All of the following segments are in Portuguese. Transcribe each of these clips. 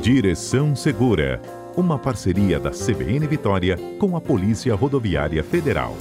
Direção Segura, uma parceria da CBN Vitória com a Polícia Rodoviária Federal.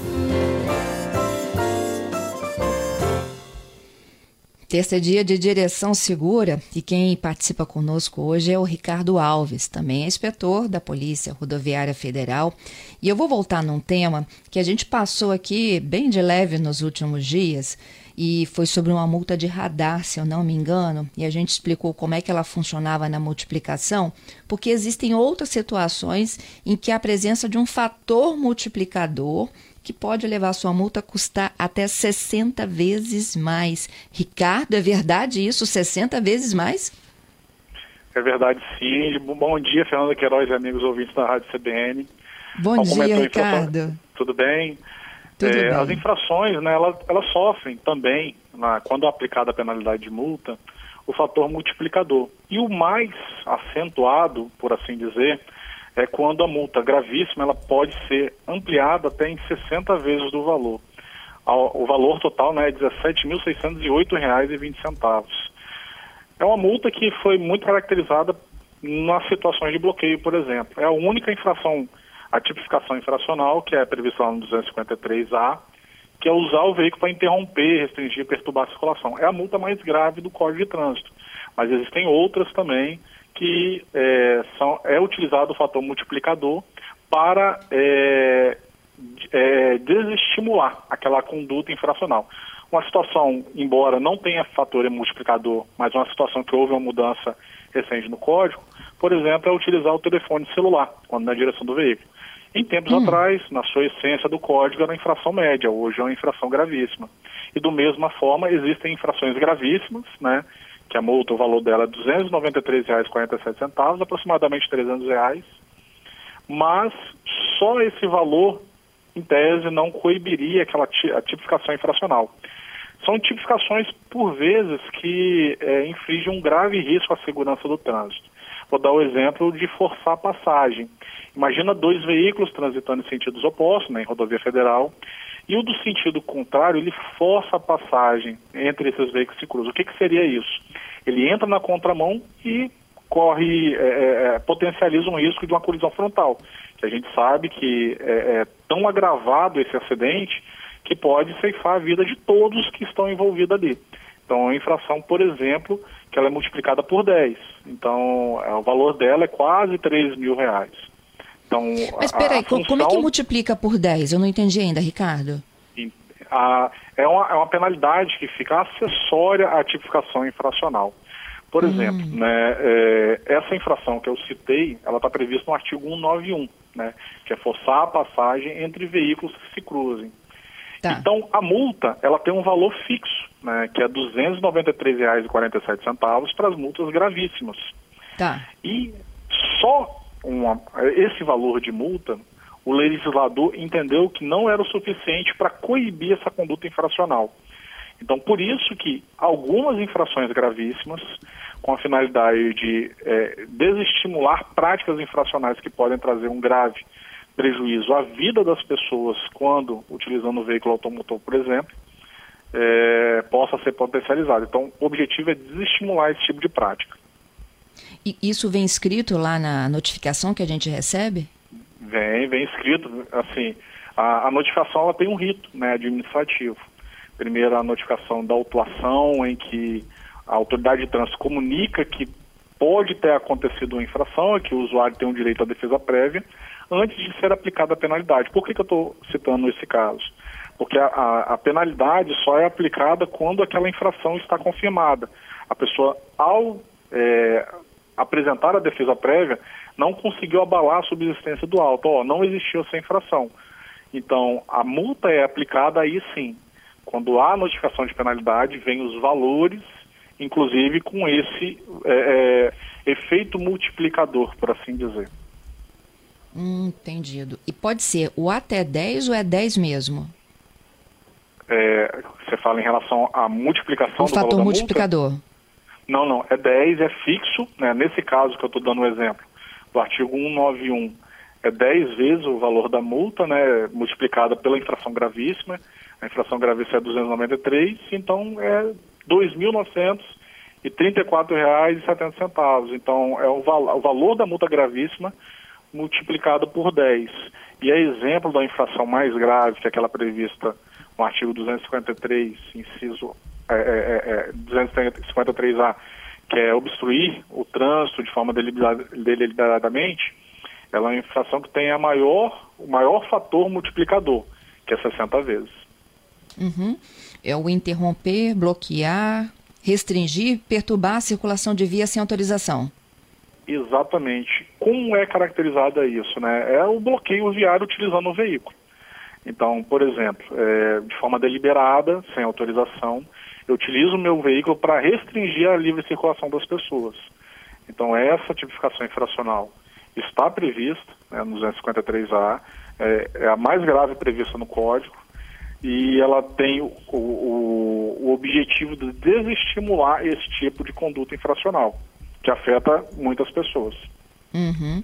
Terça é dia de direção segura e quem participa conosco hoje é o Ricardo Alves, também é inspetor da Polícia Rodoviária Federal. E eu vou voltar num tema que a gente passou aqui bem de leve nos últimos dias e foi sobre uma multa de radar, se eu não me engano, e a gente explicou como é que ela funcionava na multiplicação, porque existem outras situações em que a presença de um fator multiplicador que pode levar sua multa a custar até 60 vezes mais. Ricardo, é verdade isso? 60 vezes mais? É verdade, sim. Bom dia, Fernanda Queiroz e amigos ouvintes da Rádio CBN. Bom dia, Ricardo. Tudo bem? Tudo é, bem. As infrações, né, elas, elas sofrem também, na, quando é aplicada a penalidade de multa, o fator multiplicador. E o mais acentuado, por assim dizer, é quando a multa gravíssima ela pode ser ampliada até em 60 vezes do valor. O valor total né, é R$ 17.608,20. É uma multa que foi muito caracterizada nas situações de bloqueio, por exemplo. É a única infração, a tipificação infracional, que é prevista lá no 253A, que é usar o veículo para interromper, restringir, perturbar a circulação. É a multa mais grave do Código de Trânsito. Mas existem outras também que é, são, é utilizado o fator multiplicador para é, é, desestimular aquela conduta infracional. Uma situação, embora não tenha fator multiplicador, mas uma situação que houve uma mudança recente no código, por exemplo, é utilizar o telefone celular quando na direção do veículo. Em tempos hum. atrás, na sua essência do código, era infração média, hoje é uma infração gravíssima. E do mesma forma, existem infrações gravíssimas, né, que a multa, o valor dela é R$ 293,47, aproximadamente 300 reais, mas só esse valor, em tese, não coibiria aquela a tipificação infracional. São tipificações, por vezes, que é, infligem um grave risco à segurança do trânsito. Vou dar o exemplo de forçar a passagem. Imagina dois veículos transitando em sentidos opostos, né, em rodovia federal, e o do sentido contrário, ele força a passagem entre esses veículos que cruzam. O que, que seria isso? Ele entra na contramão e corre, é, é, é, potencializa um risco de uma colisão frontal. Que a gente sabe que é, é tão agravado esse acidente que pode ceifar a vida de todos que estão envolvidos ali. Então, a infração, por exemplo, que ela é multiplicada por 10. Então, é, o valor dela é quase 3 mil reais. Então, Mas peraí, função... como é que multiplica por 10? Eu não entendi ainda, Ricardo. A, é, uma, é uma penalidade que fica acessória à tipificação infracional. Por hum. exemplo, né, é, essa infração que eu citei, ela está prevista no artigo 191, né, que é forçar a passagem entre veículos que se cruzem. Tá. Então, a multa, ela tem um valor fixo, né, que é R$ 293,47 para as multas gravíssimas. Tá. E só uma, esse valor de multa, o legislador entendeu que não era o suficiente para coibir essa conduta infracional. Então, por isso que algumas infrações gravíssimas, com a finalidade de é, desestimular práticas infracionais que podem trazer um grave prejuízo à vida das pessoas quando utilizando o veículo automotor, por exemplo, é, possa ser potencializado. Então, o objetivo é desestimular esse tipo de prática. E isso vem escrito lá na notificação que a gente recebe? Vem, vem escrito. Assim, a, a notificação ela tem um rito né, administrativo. Primeiro, a notificação da autuação, em que a autoridade de trânsito comunica que pode ter acontecido uma infração, é que o usuário tem um direito à defesa prévia, antes de ser aplicada a penalidade. Por que, que eu estou citando esse caso? Porque a, a, a, penalidade só é aplicada quando aquela infração está confirmada. A pessoa, ao é, apresentar a defesa prévia, não conseguiu abalar a subsistência do auto. Ó, não existiu essa infração. Então, a multa é aplicada aí sim. Quando há notificação de penalidade, vem os valores, inclusive com esse é, é, efeito multiplicador, por assim dizer. Hum, entendido. E pode ser o até 10 ou é 10 mesmo? É, você fala em relação à multiplicação o do fator multiplicador. Multa? Não, não, é 10, é fixo, né? nesse caso que eu estou dando o um exemplo, do artigo 191, é 10 vezes o valor da multa, né, multiplicada pela infração gravíssima, a infração gravíssima é 293, então é R$ 2.900 e R$ 34,70. Então, é o, val o valor da multa gravíssima multiplicado por 10. E é exemplo da infração mais grave, que é aquela prevista no artigo 253, inciso é, é, é, 253A, que é obstruir o trânsito de forma deliberadamente, ela é uma infração que tem a maior, o maior fator multiplicador, que é 60 vezes. Uhum. É o interromper, bloquear, restringir, perturbar a circulação de via sem autorização. Exatamente. Como é caracterizado isso? Né? É o bloqueio viário utilizando o veículo. Então, por exemplo, é, de forma deliberada, sem autorização, eu utilizo o meu veículo para restringir a livre circulação das pessoas. Então, essa tipificação infracional está prevista né, no 253A, é, é, a mais grave prevista no Código, e ela tem o, o, o objetivo de desestimular esse tipo de conduta infracional, que afeta muitas pessoas. Uhum.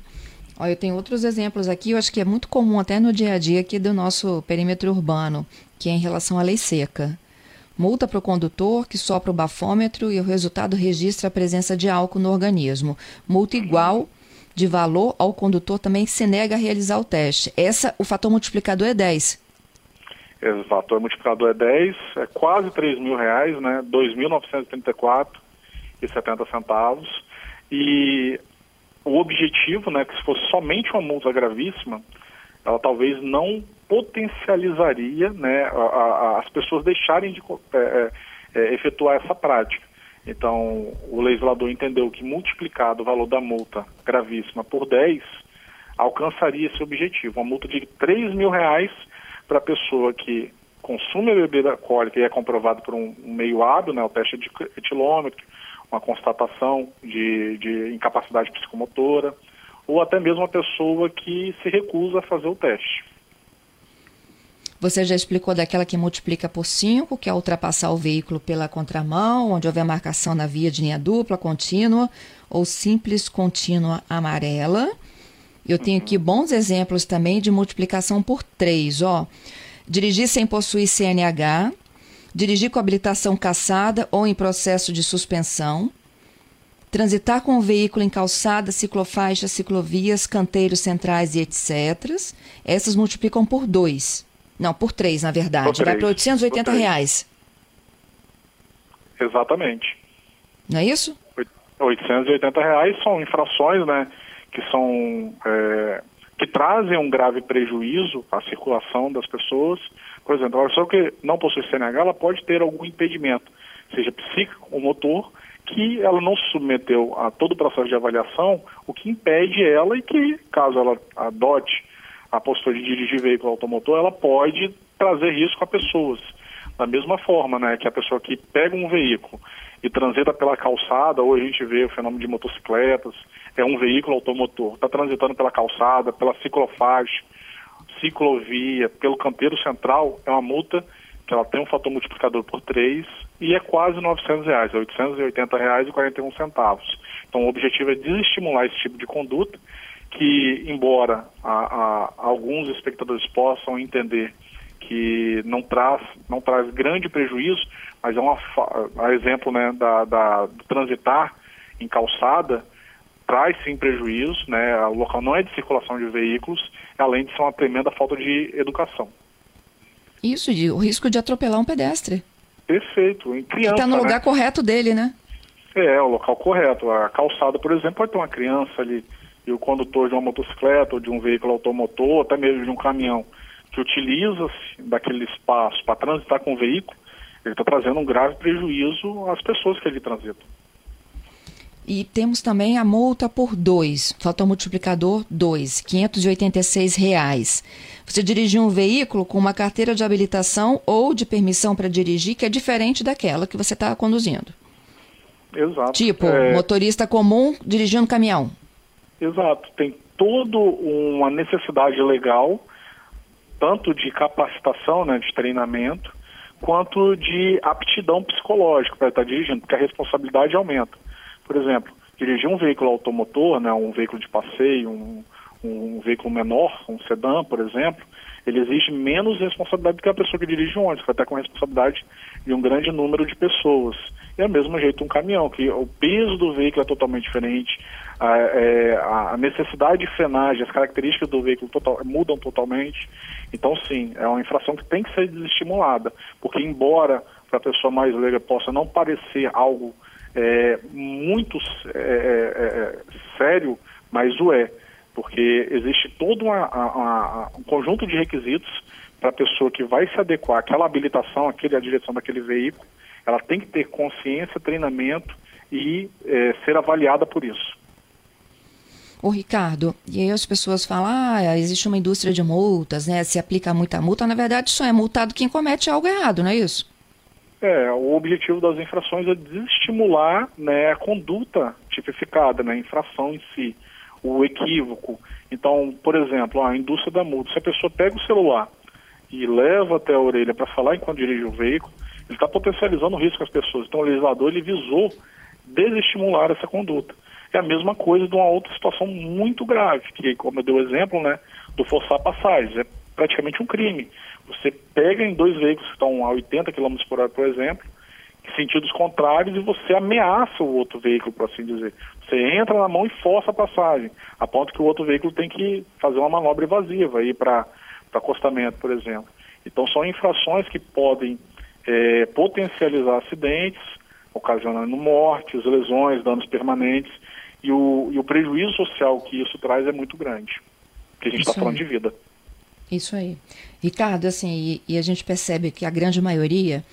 Olha, eu tenho outros exemplos aqui, eu acho que é muito comum até no dia a dia aqui do nosso perímetro urbano, que é em relação à lei seca. Multa para o condutor que sopra o bafômetro e o resultado registra a presença de álcool no organismo. Multa igual de valor ao condutor também se nega a realizar o teste. Essa, o fator multiplicador é 10. O fator multiplicador é 10, é quase 3 mil reais, né? 2.934 e 70 centavos. E o objetivo, né, que se fosse somente uma multa gravíssima, ela talvez não potencializaria né, a, a, as pessoas deixarem de é, é, é, efetuar essa prática. Então, o legislador entendeu que multiplicado o valor da multa gravíssima por 10, alcançaria esse objetivo. Uma multa de 3 mil reais para a pessoa que consome a bebida alcoólica e é comprovado por um, um meio hábil, né, o teste de etilômetro, uma constatação de, de incapacidade psicomotora, ou até mesmo uma pessoa que se recusa a fazer o teste. Você já explicou daquela que multiplica por 5, que é ultrapassar o veículo pela contramão, onde houver marcação na via de linha dupla, contínua ou simples contínua amarela. Eu tenho aqui bons exemplos também de multiplicação por 3, ó. Dirigir sem possuir CNH, dirigir com habilitação caçada ou em processo de suspensão, transitar com o veículo em calçada, ciclofaixas, ciclovias, canteiros centrais e etc. Essas multiplicam por 2. Não, por 3, na verdade. Vai para 880 reais. Exatamente. Não é isso? 880 reais são infrações, né, que são é, que trazem um grave prejuízo à circulação das pessoas por exemplo, a pessoa que não possui CNH, ela pode ter algum impedimento, seja psíquico ou motor, que ela não se submeteu a todo o processo de avaliação, o que impede ela e que, caso ela adote a postura de dirigir veículo automotor, ela pode trazer risco a pessoas. Da mesma forma, né, que a pessoa que pega um veículo e transita pela calçada, ou a gente vê o fenômeno de motocicletas, é um veículo automotor, está transitando pela calçada, pela ciclofaixa, ciclovia, pelo canteiro central, é uma multa que ela tem um fator multiplicador por 3 e é quase 900 reais, é 880 reais e 41 centavos. Então o objetivo é desestimular esse tipo de conduta que, embora a, a, alguns espectadores possam entender que não traz, não traz grande prejuízo, mas é uma, a exemplo né, da, da, do transitar em calçada, traz sim prejuízo, né? O local não é de circulação de veículos, além de ser uma tremenda falta de educação. Isso, de, o risco de atropelar um pedestre. Perfeito. Em criança, está no né? lugar correto dele, né? É, o local correto. A calçada, por exemplo, pode ter uma criança ali e o condutor de uma motocicleta ou de um veículo automotor, até mesmo de um caminhão, que utiliza-se daquele espaço para transitar com o veículo, ele está trazendo um grave prejuízo às pessoas que ali transitam. E temos também a multa por 2, fator multiplicador 2, 586 reais. Você dirigir um veículo com uma carteira de habilitação ou de permissão para dirigir que é diferente daquela que você está conduzindo. Exato. Tipo, é... motorista comum dirigindo caminhão. Exato. Tem toda uma necessidade legal, tanto de capacitação, né, de treinamento, quanto de aptidão psicológica para estar dirigindo, porque a responsabilidade aumenta. Por exemplo, dirigir um veículo automotor, né, um veículo de passeio, um, um veículo menor, um sedã, por exemplo, ele exige menos responsabilidade do que a pessoa que dirige um ônibus, vai estar com responsabilidade de um grande número de pessoas. E é o mesmo jeito um caminhão, que o peso do veículo é totalmente diferente, a, é, a necessidade de frenagem, as características do veículo total, mudam totalmente. Então, sim, é uma infração que tem que ser desestimulada, porque embora para a pessoa mais leiga possa não parecer algo é, muito é, é, é sério, mas o é, porque existe todo uma, uma, um conjunto de requisitos para a pessoa que vai se adequar àquela habilitação, àquele, à direção daquele veículo, ela tem que ter consciência, treinamento e é, ser avaliada por isso. Ô Ricardo, e aí as pessoas falam, ah, existe uma indústria de multas, né? Se aplica muita multa, na verdade só é multado quem comete algo errado, não é isso? É, o objetivo das infrações é desestimular né, a conduta tipificada, né, a infração em si, o equívoco. Então, por exemplo, a indústria da multa, se a pessoa pega o celular e leva até a orelha para falar enquanto dirige o veículo, ele está potencializando o risco às pessoas. Então, o legislador ele visou desestimular essa conduta. É a mesma coisa de uma outra situação muito grave, que, como eu dei o exemplo, né, do forçar passagens. É praticamente um crime. Você pega em dois veículos que estão a 80 km por hora, por exemplo, em sentidos contrários, e você ameaça o outro veículo, por assim dizer. Você entra na mão e força a passagem, a ponto que o outro veículo tem que fazer uma manobra evasiva, para acostamento, por exemplo. Então, são infrações que podem é, potencializar acidentes, ocasionando mortes, lesões, danos permanentes, e o, e o prejuízo social que isso traz é muito grande, porque a gente está falando de vida. Isso aí. Ricardo, assim, e, e, a gente percebe que a grande maioria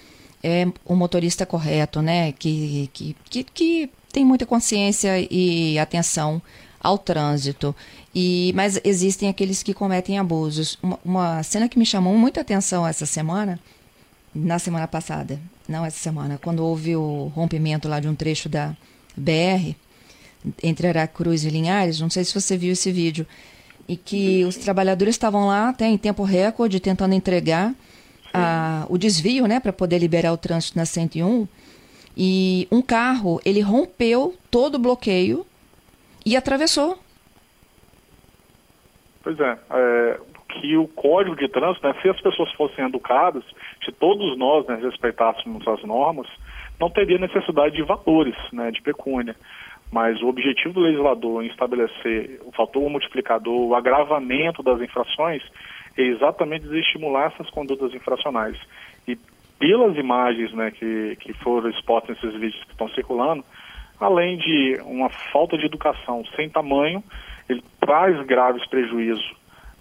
é o motorista correto, né? Que, que, que, que tem muita consciência e atenção ao trânsito. E, mas existem aqueles que cometem abusos. Uma, uma cena que me chamou muita atenção essa semana na semana passada, não essa semana, quando houve o rompimento lá de um trecho da BR entre Aracruz e Linhares, não sei se você viu esse vídeo, e que os trabalhadores estavam lá até em tempo recorde tentando entregar a, o desvio, né, para poder liberar o trânsito na 101, e um carro, ele rompeu todo o bloqueio e atravessou. Pois é, é que o código de trânsito, né, se as pessoas fossem educadas, se todos nós né, respeitássemos as normas, não teria necessidade de valores, né, de pecúnia. Mas o objetivo do legislador em estabelecer o fator multiplicador, o agravamento das infrações, é exatamente desestimular essas condutas infracionais. E pelas imagens né, que, que foram expostas nesses vídeos que estão circulando, além de uma falta de educação sem tamanho, ele traz graves prejuízos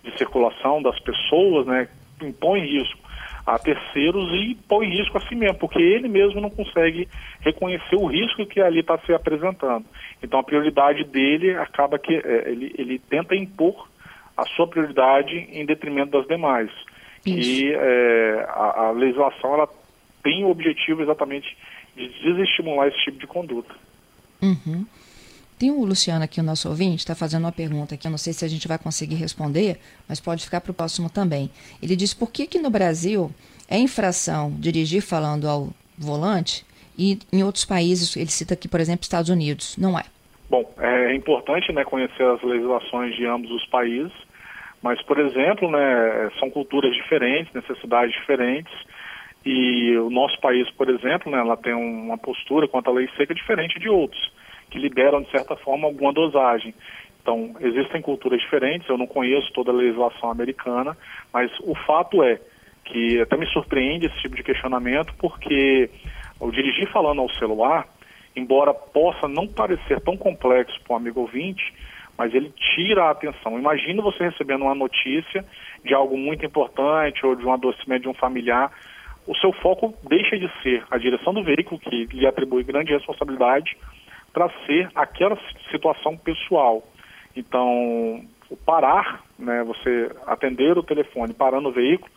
de circulação das pessoas, né, impõe risco a terceiros e põe risco a si mesmo, porque ele mesmo não consegue reconhecer o risco que ali está se apresentando. Então a prioridade dele acaba que é, ele, ele tenta impor a sua prioridade em detrimento das demais. Isso. E é, a, a legislação ela tem o objetivo exatamente de desestimular esse tipo de conduta. Uhum. Tem o Luciano aqui, o nosso ouvinte, está fazendo uma pergunta que eu não sei se a gente vai conseguir responder, mas pode ficar para o próximo também. Ele diz por que, que no Brasil é infração dirigir falando ao volante e em outros países, ele cita aqui, por exemplo, Estados Unidos, não é? Bom, é importante né, conhecer as legislações de ambos os países, mas, por exemplo, né, são culturas diferentes, necessidades diferentes, e o nosso país, por exemplo, né, ela tem uma postura quanto à lei seca diferente de outros que liberam, de certa forma, alguma dosagem. Então, existem culturas diferentes, eu não conheço toda a legislação americana, mas o fato é que até me surpreende esse tipo de questionamento, porque o dirigir falando ao celular, embora possa não parecer tão complexo para um amigo ouvinte, mas ele tira a atenção. Imagina você recebendo uma notícia de algo muito importante ou de um adoecimento de um familiar, o seu foco deixa de ser a direção do veículo, que lhe atribui grande responsabilidade, para ser aquela situação pessoal. Então, o parar, né, você atender o telefone parando o veículo,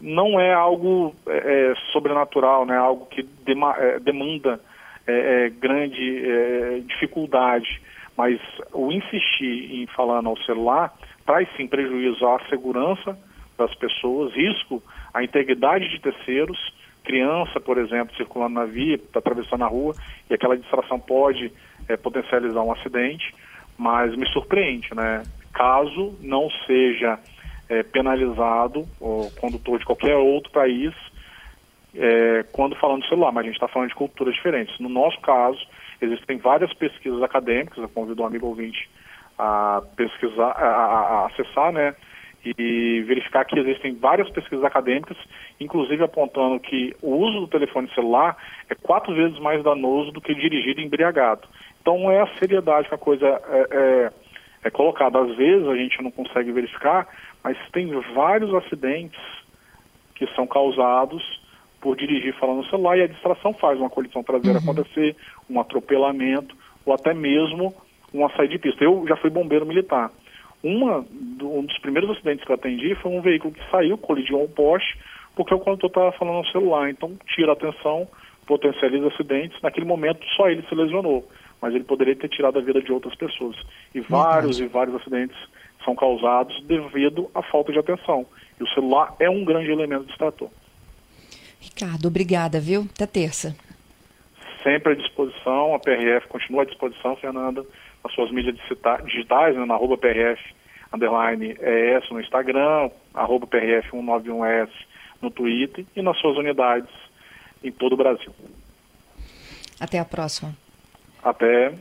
não é algo é, é sobrenatural, né, algo que dema, é, demanda é, é grande dificuldade, mas o insistir em falando ao celular traz sim prejuízo à segurança das pessoas, risco à integridade de terceiros, criança, por exemplo, circulando na via, está atravessando a rua, e aquela distração pode é, potencializar um acidente, mas me surpreende, né? Caso não seja é, penalizado o condutor de qualquer outro país é, quando falando de celular, mas a gente está falando de culturas diferentes. No nosso caso, existem várias pesquisas acadêmicas, eu convido um amigo ouvinte a pesquisar, a, a, acessar, né, e verificar que existem várias pesquisas acadêmicas, inclusive apontando que o uso do telefone celular é quatro vezes mais danoso do que dirigir embriagado. Então é a seriedade que a coisa é, é, é colocada. Às vezes a gente não consegue verificar, mas tem vários acidentes que são causados por dirigir falando no celular e a distração faz uma colisão traseira uhum. acontecer, um atropelamento ou até mesmo uma saída de pista. Eu já fui bombeiro militar. Uma, um dos primeiros acidentes que eu atendi foi um veículo que saiu, colidiu um poste, porque o condutor estava falando no celular. Então, tira a atenção, potencializa acidentes. Naquele momento, só ele se lesionou, mas ele poderia ter tirado a vida de outras pessoas. E vários e vários acidentes são causados devido à falta de atenção. E o celular é um grande elemento distrator. Ricardo, obrigada, viu? Até terça. Sempre à disposição, a PRF continua à disposição, Fernanda, nas suas mídias digitais, né, na arroba PRF underline ES no Instagram, arroba PRF191S no Twitter e nas suas unidades em todo o Brasil. Até a próxima. Até.